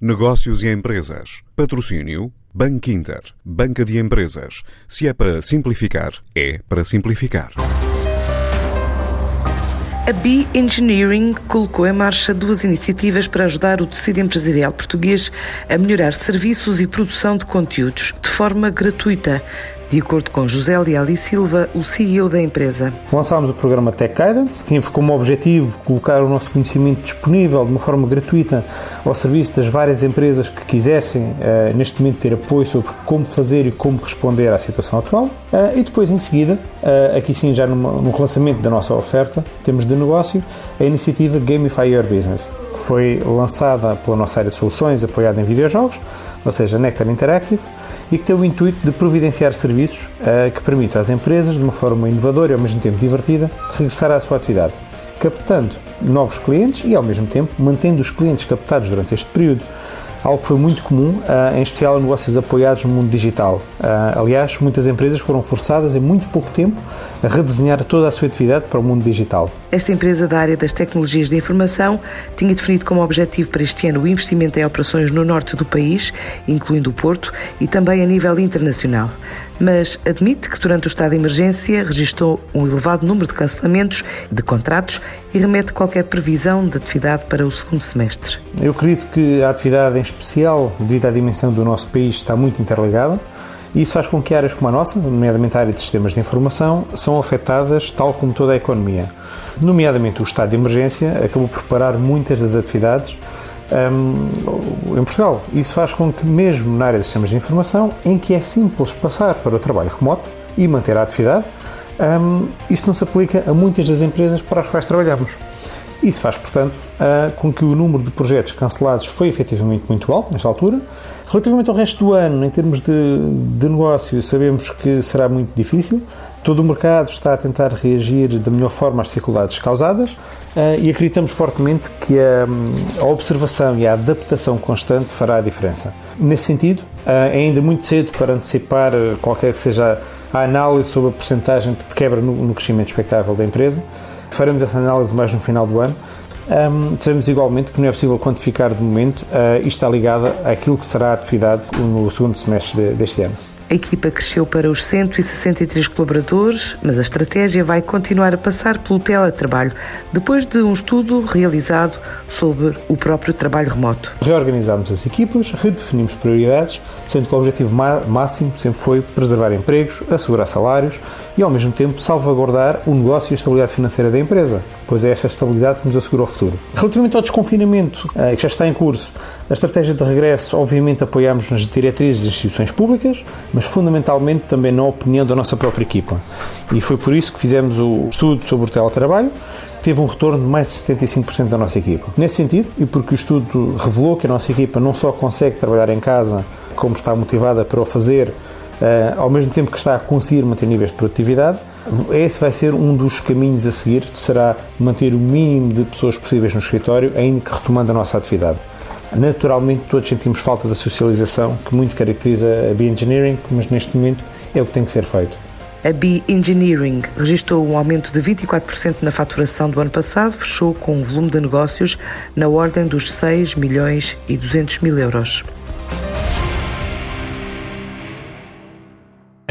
Negócios e empresas. Patrocínio Banco Inter. Banca de empresas. Se é para simplificar, é para simplificar. A B Engineering colocou em marcha duas iniciativas para ajudar o tecido empresarial português a melhorar serviços e produção de conteúdos de forma gratuita de acordo com José Leal e Silva, o CEO da empresa. Lançámos o programa Tech Guidance, que tinha como objetivo colocar o nosso conhecimento disponível de uma forma gratuita ao serviço das várias empresas que quisessem, eh, neste momento, ter apoio sobre como fazer e como responder à situação atual. Eh, e depois, em seguida, eh, aqui sim, já no relançamento da nossa oferta, temos de negócio, a iniciativa Gamify Your Business, que foi lançada pela nossa área de soluções, apoiada em videojogos, ou seja, Nectar Interactive, e que tem o intuito de providenciar serviços uh, que permitam às empresas, de uma forma inovadora e ao mesmo tempo divertida, regressar à sua atividade, captando novos clientes e ao mesmo tempo mantendo os clientes captados durante este período algo que foi muito comum, uh, em especial em negócios apoiados no mundo digital. Uh, aliás, muitas empresas foram forçadas em muito pouco tempo a redesenhar toda a sua atividade para o mundo digital. Esta empresa da área das tecnologias de informação tinha definido como objetivo para este ano o investimento em operações no norte do país, incluindo o Porto, e também a nível internacional. Mas admite que durante o estado de emergência registrou um elevado número de cancelamentos de contratos e remete qualquer previsão de atividade para o segundo semestre. Eu acredito que a atividade em especial, devido à dimensão do nosso país, está muito interligada. Isso faz com que áreas como a nossa, nomeadamente a área de sistemas de informação, são afetadas tal como toda a economia. Nomeadamente o estado de emergência acabou por parar muitas das atividades um, em Portugal. Isso faz com que, mesmo na área de sistemas de informação, em que é simples passar para o trabalho remoto e manter a atividade, um, não se aplica a muitas das empresas para as quais trabalhamos. Isso faz, portanto, uh, com que o número de projetos cancelados foi efetivamente muito alto nesta altura. Relativamente ao resto do ano, em termos de, de negócio, sabemos que será muito difícil. Todo o mercado está a tentar reagir da melhor forma às dificuldades causadas uh, e acreditamos fortemente que a, observação e a adaptação constante fará a diferença. Nesse sentido, uh, é ainda muito cedo para antecipar qualquer que seja a análise sobre a porcentagem de quebra no crescimento expectável da empresa. Faremos essa análise mais no final do ano. Um, sabemos igualmente que não é possível quantificar de momento, uh, isto está ligado àquilo que será a atividade no segundo semestre de, deste ano. A equipa cresceu para os 163 colaboradores, mas a estratégia vai continuar a passar pelo teletrabalho, depois de um estudo realizado sobre o próprio trabalho remoto. Reorganizámos as equipas, redefinimos prioridades, sendo que o objetivo máximo sempre foi preservar empregos, assegurar salários e, ao mesmo tempo, salvaguardar o negócio e a estabilidade financeira da empresa, pois é esta estabilidade que nos assegura o futuro. Relativamente ao desconfinamento, eh, que já está em curso, a estratégia de regresso, obviamente, apoiamos nas diretrizes das instituições públicas, mas fundamentalmente também na opinião da nossa própria equipa. E foi por isso que fizemos o estudo sobre o teletrabalho, teve um retorno de mais de 75% da nossa equipa. Nesse sentido, e porque o estudo revelou que a nossa equipa não só consegue trabalhar em casa, como está motivada para o fazer, uh, ao mesmo tempo que está a conseguir manter níveis de produtividade, esse vai ser um dos caminhos a seguir, será manter o mínimo de pessoas possíveis no escritório, ainda que retomando a nossa atividade. Naturalmente, todos sentimos falta da socialização que muito caracteriza a Bioengineering, mas neste momento é o que tem que ser feito. A B Engineering registrou um aumento de 24% na faturação do ano passado, fechou com um volume de negócios na ordem dos 6 milhões e 200 mil euros.